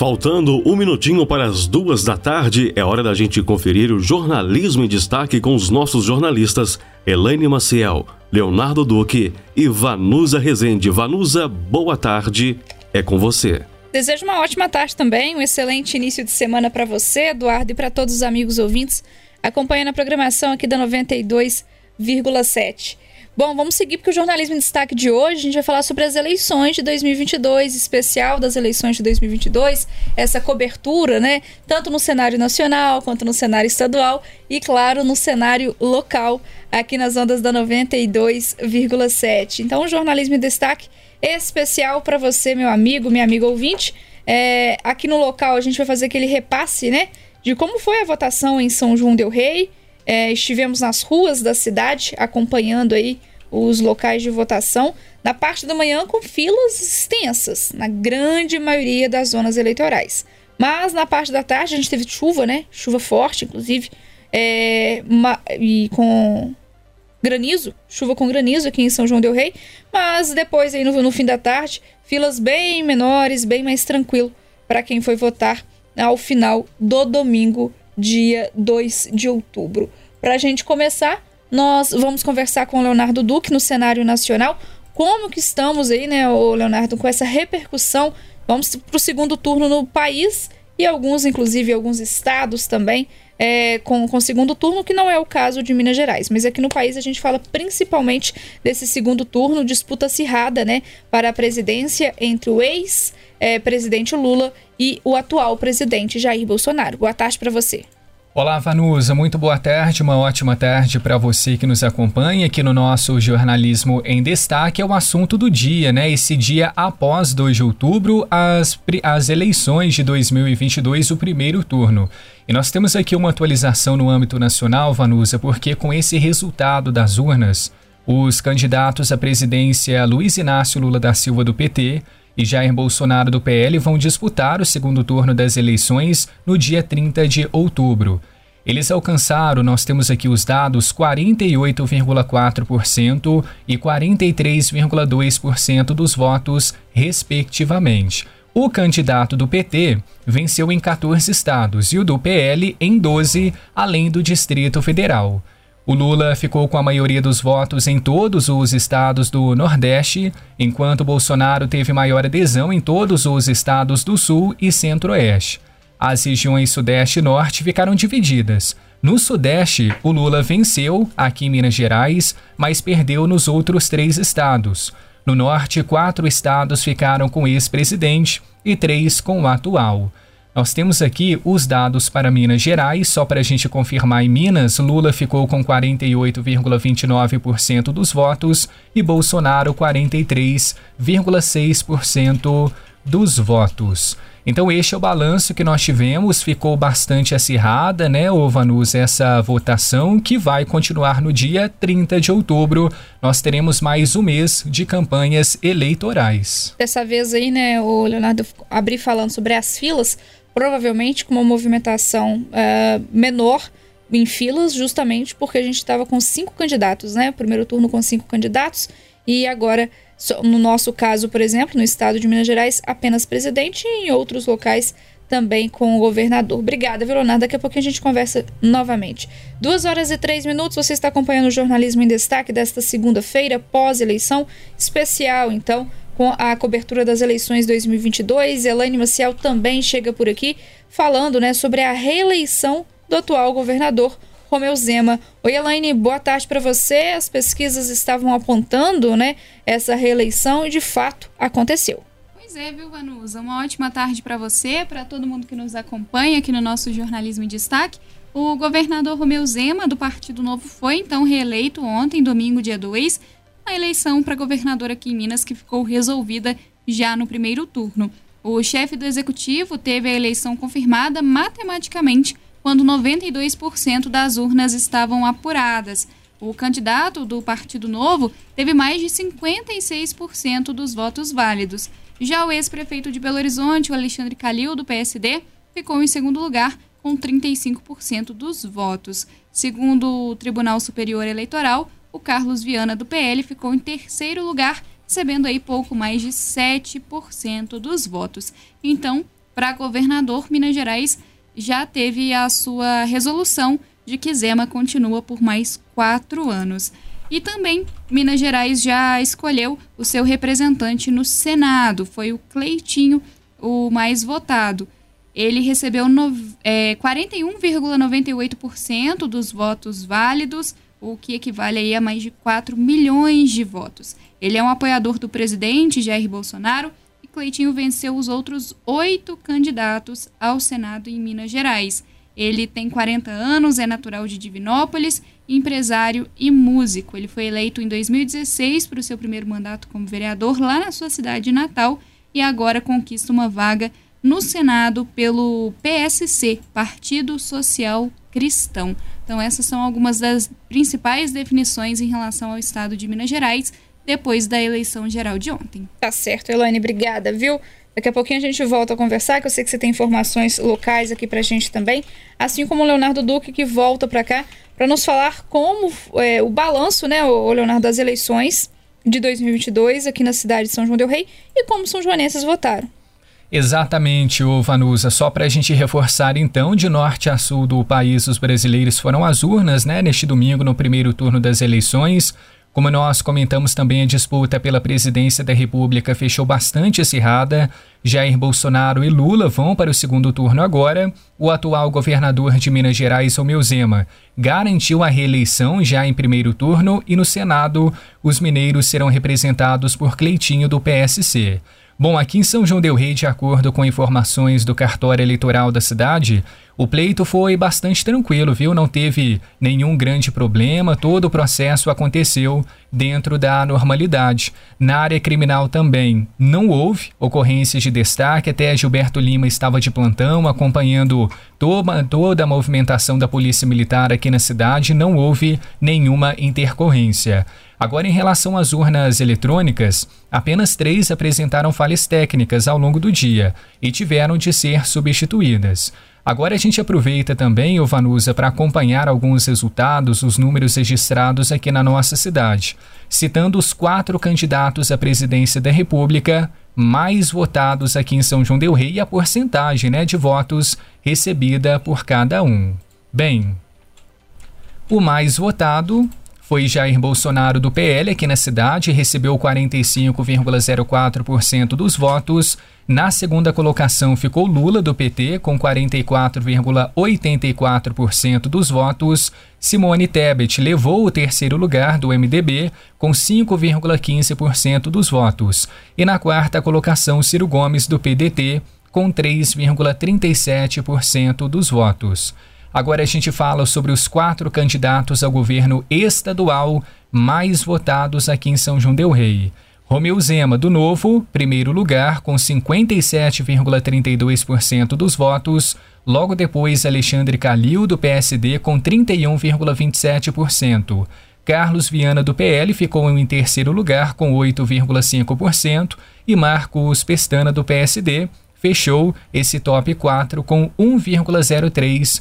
Faltando um minutinho para as duas da tarde, é hora da gente conferir o jornalismo em destaque com os nossos jornalistas Elaine Maciel, Leonardo Duque e Vanusa Rezende. Vanusa, boa tarde, é com você. Desejo uma ótima tarde também, um excelente início de semana para você, Eduardo, e para todos os amigos ouvintes acompanhando a programação aqui da 92,7. Bom, vamos seguir porque o jornalismo em destaque de hoje a gente vai falar sobre as eleições de 2022, especial das eleições de 2022, essa cobertura, né, tanto no cenário nacional quanto no cenário estadual e claro, no cenário local aqui nas ondas da 92,7. Então, o jornalismo em destaque especial para você, meu amigo, minha amiga ouvinte. É, aqui no local a gente vai fazer aquele repasse, né, de como foi a votação em São João del Rei. É, estivemos nas ruas da cidade acompanhando aí os locais de votação na parte da manhã com filas extensas na grande maioria das zonas eleitorais. Mas na parte da tarde a gente teve chuva, né? Chuva forte, inclusive, é, uma, e com granizo, chuva com granizo aqui em São João del Rei. Mas depois aí no, no fim da tarde, filas bem menores, bem mais tranquilo para quem foi votar ao final do domingo, dia 2 de outubro. Para a gente começar, nós vamos conversar com o Leonardo Duque no cenário nacional. Como que estamos aí, né, o Leonardo, com essa repercussão? Vamos para o segundo turno no país e alguns, inclusive, alguns estados também, é, com, com segundo turno, que não é o caso de Minas Gerais. Mas aqui no país a gente fala principalmente desse segundo turno, disputa acirrada, né, para a presidência entre o ex-presidente é, Lula e o atual presidente Jair Bolsonaro. Boa tarde para você. Olá, Vanusa, muito boa tarde, uma ótima tarde para você que nos acompanha aqui no nosso Jornalismo em Destaque. É o assunto do dia, né? Esse dia após 2 de outubro, as, as eleições de 2022, o primeiro turno. E nós temos aqui uma atualização no âmbito nacional, Vanusa, porque com esse resultado das urnas, os candidatos à presidência Luiz Inácio Lula da Silva do PT e Jair Bolsonaro do PL vão disputar o segundo turno das eleições no dia 30 de outubro. Eles alcançaram, nós temos aqui os dados, 48,4% e 43,2% dos votos, respectivamente. O candidato do PT venceu em 14 estados e o do PL em 12, além do Distrito Federal. O Lula ficou com a maioria dos votos em todos os estados do Nordeste, enquanto Bolsonaro teve maior adesão em todos os estados do Sul e Centro-Oeste. As regiões Sudeste e Norte ficaram divididas. No Sudeste, o Lula venceu, aqui em Minas Gerais, mas perdeu nos outros três estados. No Norte, quatro estados ficaram com o ex-presidente e três com o atual. Nós temos aqui os dados para Minas Gerais, só para a gente confirmar em Minas, Lula ficou com 48,29% dos votos e Bolsonaro 43,6% dos votos. Então este é o balanço que nós tivemos, ficou bastante acirrada, né, Ovanus, essa votação que vai continuar no dia 30 de outubro. Nós teremos mais um mês de campanhas eleitorais. Dessa vez aí, né, o Leonardo abri falando sobre as filas, provavelmente com uma movimentação uh, menor em filas, justamente porque a gente estava com cinco candidatos, né? Primeiro turno com cinco candidatos e agora, no nosso caso, por exemplo, no estado de Minas Gerais, apenas presidente e em outros locais também com o governador. Obrigada, Leonardo. Daqui a pouquinho a gente conversa novamente. Duas horas e três minutos, você está acompanhando o Jornalismo em Destaque desta segunda-feira, pós-eleição, especial, então, com a cobertura das eleições 2022. Elaine Maciel também chega por aqui falando né, sobre a reeleição do atual governador Romeu Zema. Oi, Elaine, boa tarde para você. As pesquisas estavam apontando né, essa reeleição e de fato aconteceu. Pois é, viu, Vanusa? Uma ótima tarde para você, para todo mundo que nos acompanha aqui no nosso Jornalismo em Destaque. O governador Romeu Zema, do Partido Novo, foi então reeleito ontem, domingo, dia 2 a eleição para governador aqui em Minas, que ficou resolvida já no primeiro turno. O chefe do executivo teve a eleição confirmada matematicamente quando 92% das urnas estavam apuradas. O candidato do Partido Novo teve mais de 56% dos votos válidos. Já o ex-prefeito de Belo Horizonte, o Alexandre Calil, do PSD, ficou em segundo lugar com 35% dos votos. Segundo o Tribunal Superior Eleitoral, o Carlos Viana do PL ficou em terceiro lugar, recebendo aí pouco mais de 7% dos votos. Então, para governador, Minas Gerais já teve a sua resolução de que Zema continua por mais quatro anos. E também Minas Gerais já escolheu o seu representante no Senado, foi o Cleitinho, o mais votado. Ele recebeu é, 41,98% dos votos válidos, o que equivale a mais de 4 milhões de votos. Ele é um apoiador do presidente Jair Bolsonaro e Cleitinho venceu os outros oito candidatos ao Senado em Minas Gerais. Ele tem 40 anos, é natural de Divinópolis, empresário e músico. Ele foi eleito em 2016 para o seu primeiro mandato como vereador lá na sua cidade natal e agora conquista uma vaga no Senado pelo PSC, Partido Social Cristão. Então, essas são algumas das principais definições em relação ao estado de Minas Gerais depois da eleição geral de ontem. Tá certo, Elaine, obrigada, viu? Daqui a pouquinho a gente volta a conversar, que eu sei que você tem informações locais aqui pra gente também, assim como o Leonardo Duque, que volta para cá para nos falar como é, o balanço, né, o Leonardo, das eleições de 2022 aqui na cidade de São João del Rei e como são joanenses votaram. Exatamente, o Vanusa. Só para a gente reforçar, então, de norte a sul do país, os brasileiros foram às urnas, né, neste domingo, no primeiro turno das eleições. Como nós comentamos também, a disputa pela presidência da República fechou bastante acirrada. Jair Bolsonaro e Lula vão para o segundo turno agora. O atual governador de Minas Gerais, Romeu Zema, garantiu a reeleição já em primeiro turno e no Senado os mineiros serão representados por Cleitinho do PSC. Bom, aqui em São João del Rei, de acordo com informações do cartório eleitoral da cidade, o pleito foi bastante tranquilo, viu? Não teve nenhum grande problema, todo o processo aconteceu dentro da normalidade. Na área criminal também não houve ocorrências de destaque, até Gilberto Lima estava de plantão acompanhando toda, toda a movimentação da Polícia Militar aqui na cidade, não houve nenhuma intercorrência. Agora, em relação às urnas eletrônicas, apenas três apresentaram falhas técnicas ao longo do dia e tiveram de ser substituídas. Agora a gente aproveita também, Vanusa, para acompanhar alguns resultados, os números registrados aqui na nossa cidade, citando os quatro candidatos à presidência da República mais votados aqui em São João del Rei e a porcentagem né, de votos recebida por cada um. Bem, o mais votado foi Jair Bolsonaro do PL aqui na cidade, recebeu 45,04% dos votos. Na segunda colocação ficou Lula do PT com 44,84% dos votos. Simone Tebet levou o terceiro lugar do MDB com 5,15% dos votos. E na quarta colocação Ciro Gomes do PDT com 3,37% dos votos. Agora a gente fala sobre os quatro candidatos ao governo estadual mais votados aqui em São João Del Rei. Romeu Zema, do Novo, primeiro lugar, com 57,32% dos votos. Logo depois, Alexandre Calil, do PSD, com 31,27%. Carlos Viana, do PL, ficou em terceiro lugar, com 8,5%. E Marcos Pestana, do PSD, fechou esse top 4 com 1,03%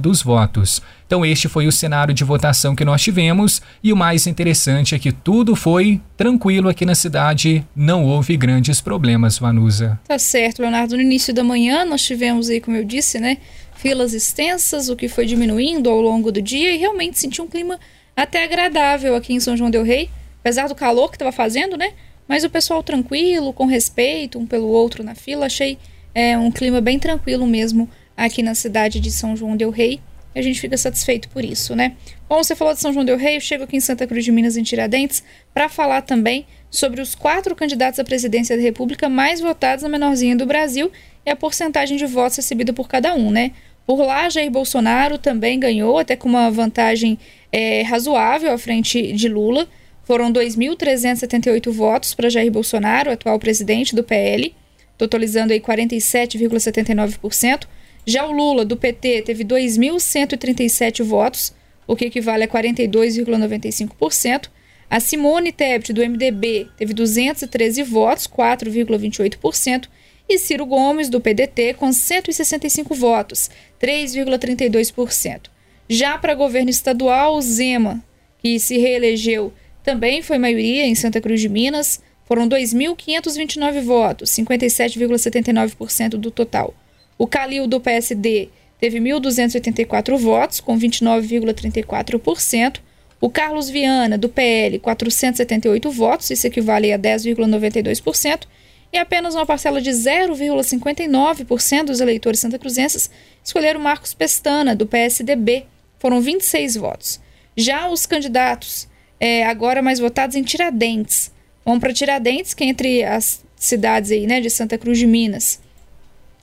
dos votos. Então, este foi o cenário de votação que nós tivemos e o mais interessante é que tudo foi tranquilo aqui na cidade, não houve grandes problemas, Vanusa. Tá certo, Leonardo. No início da manhã nós tivemos aí, como eu disse, né, filas extensas, o que foi diminuindo ao longo do dia e realmente senti um clima até agradável aqui em São João del Rei, apesar do calor que estava fazendo, né? Mas o pessoal tranquilo, com respeito um pelo outro na fila, achei é, um clima bem tranquilo mesmo aqui na cidade de São João del Rei. E a gente fica satisfeito por isso, né? Bom, você falou de São João del Rei, eu chego aqui em Santa Cruz de Minas, em Tiradentes, para falar também sobre os quatro candidatos à presidência da República mais votados na menorzinha do Brasil e a porcentagem de votos recebida por cada um, né? Por lá, Jair Bolsonaro também ganhou, até com uma vantagem é, razoável à frente de Lula. Foram 2.378 votos para Jair Bolsonaro, atual presidente do PL, totalizando aí 47,79%. Já o Lula, do PT, teve 2.137 votos, o que equivale a 42,95%. A Simone Tebet, do MDB, teve 213 votos, 4,28%. E Ciro Gomes, do PDT, com 165 votos, 3,32%. Já para governo estadual, Zema, que se reelegeu, também foi maioria em Santa Cruz de Minas, foram 2.529 votos, 57,79% do total. O Calil do PSD teve 1.284 votos, com 29,34%. O Carlos Viana, do PL, 478 votos, isso equivale a 10,92%. E apenas uma parcela de 0,59% dos eleitores santacruzenses escolheram Marcos Pestana, do PSDB. Foram 26 votos. Já os candidatos, é, agora mais votados em Tiradentes. Vamos para Tiradentes, que é entre as cidades aí, né, de Santa Cruz de Minas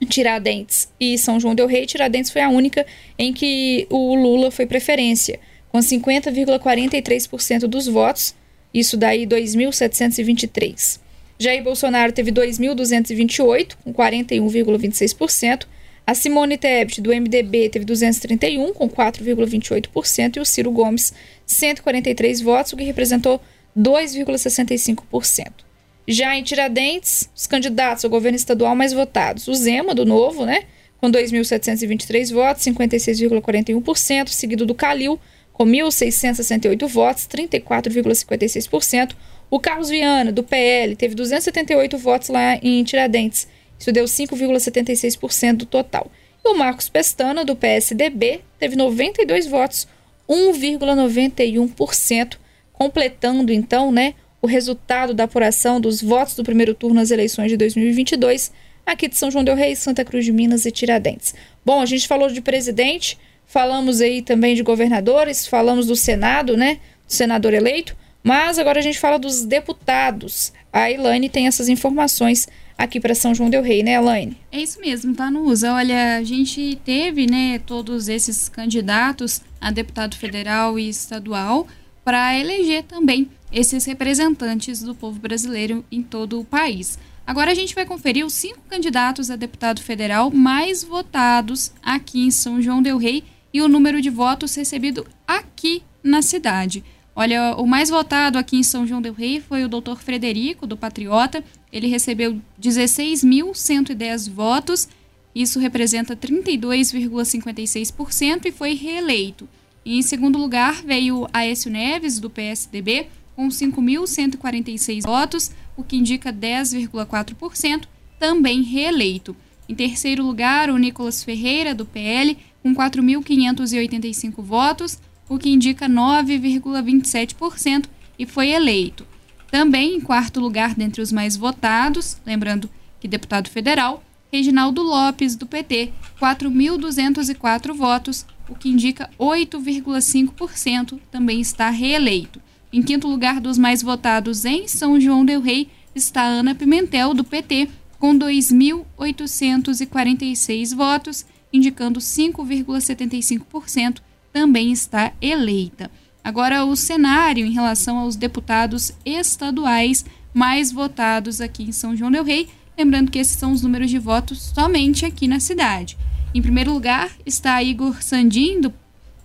Tiradentes e São João del Rei, Tiradentes foi a única em que o Lula foi preferência, com 50,43% dos votos, isso daí 2.723. Jair Bolsonaro teve 2.228, com 41,26%. A Simone Tebet, do MDB, teve 231, com 4,28%. E o Ciro Gomes, 143 votos, o que representou 2,65%. Já em Tiradentes, os candidatos ao governo estadual mais votados. O Zema, do Novo, né? Com 2.723 votos, 56,41%, seguido do Calil, com 1.668 votos, 34,56%. O Carlos Viana, do PL, teve 278 votos lá em Tiradentes. Isso deu 5,76% do total. E o Marcos Pestana, do PSDB, teve 92 votos, 1,91%, completando então, né, o resultado da apuração dos votos do primeiro turno nas eleições de 2022 aqui de São João del Rei, Santa Cruz de Minas e Tiradentes. Bom, a gente falou de presidente, falamos aí também de governadores, falamos do Senado, né? Do senador eleito, mas agora a gente fala dos deputados. A Elaine tem essas informações aqui para São João del Rei, né, Elaine? É isso mesmo, Vanusa. Olha, a gente teve, né, todos esses candidatos a deputado federal e estadual para eleger também esses representantes do povo brasileiro em todo o país. Agora a gente vai conferir os cinco candidatos a deputado federal mais votados aqui em São João Del Rei e o número de votos recebido aqui na cidade. Olha, o mais votado aqui em São João del Rei foi o doutor Frederico, do Patriota. Ele recebeu 16.110 votos, isso representa 32,56% e foi reeleito. E em segundo lugar veio Aécio Neves, do PSDB, com 5.146 votos, o que indica 10,4%, também reeleito. Em terceiro lugar, o Nicolas Ferreira, do PL, com 4.585 votos, o que indica 9,27% e foi eleito. Também em quarto lugar dentre os mais votados, lembrando que deputado federal, Reginaldo Lopes, do PT, 4.204 votos, o que indica 8,5%, também está reeleito. Em quinto lugar dos mais votados em São João del Rei está Ana Pimentel, do PT, com 2.846 votos, indicando 5,75%, também está eleita. Agora, o cenário em relação aos deputados estaduais mais votados aqui em São João del Rei, lembrando que esses são os números de votos somente aqui na cidade. Em primeiro lugar está Igor Sandin, do,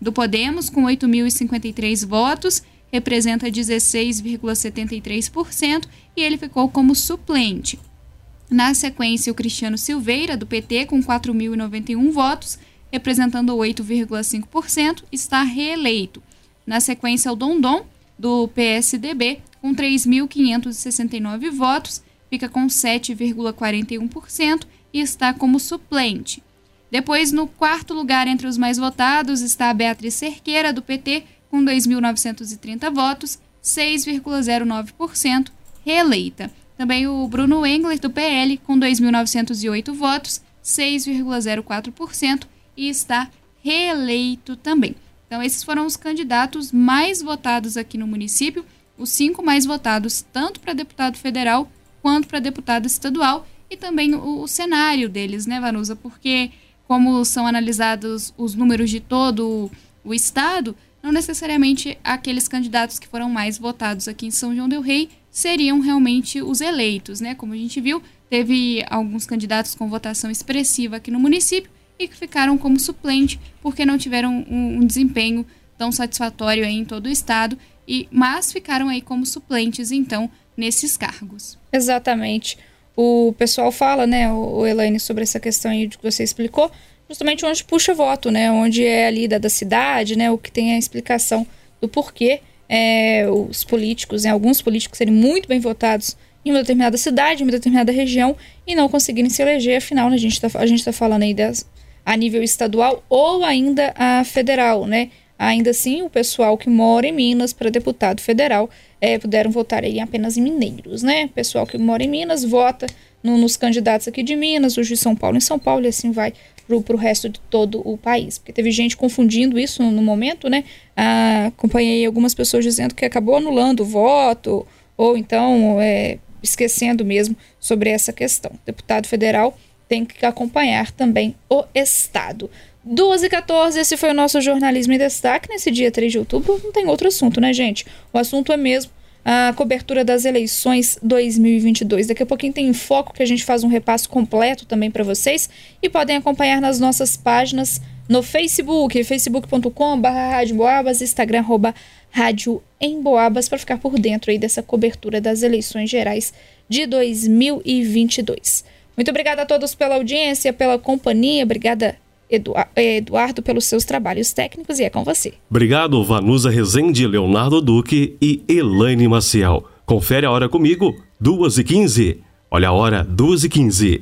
do Podemos, com 8.053 votos, representa 16,73% e ele ficou como suplente. Na sequência, o Cristiano Silveira, do PT, com 4.091 votos, representando 8,5%, está reeleito. Na sequência, o Dondon, do PSDB, com 3.569 votos, fica com 7,41% e está como suplente. Depois, no quarto lugar entre os mais votados, está a Beatriz Cerqueira, do PT, com 2.930 votos, 6,09%, reeleita. Também o Bruno Engler, do PL, com 2.908 votos, 6,04%, e está reeleito também. Então, esses foram os candidatos mais votados aqui no município, os cinco mais votados tanto para deputado federal quanto para deputado estadual, e também o, o cenário deles, né, Vanusa? Porque, como são analisados os números de todo o estado, não necessariamente aqueles candidatos que foram mais votados aqui em São João del Rei seriam realmente os eleitos, né? Como a gente viu, teve alguns candidatos com votação expressiva aqui no município e que ficaram como suplente porque não tiveram um, um desempenho tão satisfatório em todo o estado e mas ficaram aí como suplentes então nesses cargos. Exatamente. O pessoal fala, né, o Elaine, sobre essa questão aí que você explicou, justamente onde puxa voto, né? Onde é ali da, da cidade, né? O que tem a explicação do porquê é, os políticos, né, alguns políticos serem muito bem votados em uma determinada cidade, em uma determinada região e não conseguirem se eleger. Afinal, né, a gente está tá falando aí das, a nível estadual ou ainda a federal, né? Ainda assim, o pessoal que mora em Minas para deputado federal é, puderam votar aí apenas em mineiros, né? O pessoal que mora em Minas vota no, nos candidatos aqui de Minas, os de São Paulo em São Paulo, e assim vai para o resto de todo o país. Porque teve gente confundindo isso no, momento, né? Ah, acompanhei algumas pessoas dizendo que acabou anulando o voto, ou então é, esquecendo mesmo sobre essa questão. O deputado federal tem que acompanhar também o Estado. 2 e 14, esse foi o nosso jornalismo em destaque. Nesse dia 3 de outubro, não tem outro assunto, né, gente? O assunto é mesmo a cobertura das eleições 2022. Daqui a pouquinho tem em foco que a gente faz um repasso completo também para vocês e podem acompanhar nas nossas páginas no Facebook, facebook.com.br Instagram, arroba Rádio para ficar por dentro aí dessa cobertura das eleições gerais de 2022. Muito obrigada a todos pela audiência, pela companhia, obrigada Eduardo, pelos seus trabalhos técnicos e é com você. Obrigado, Vanusa Rezende, Leonardo Duque e Elaine Maciel. Confere a hora comigo, 2h15. Olha a hora, 2h15.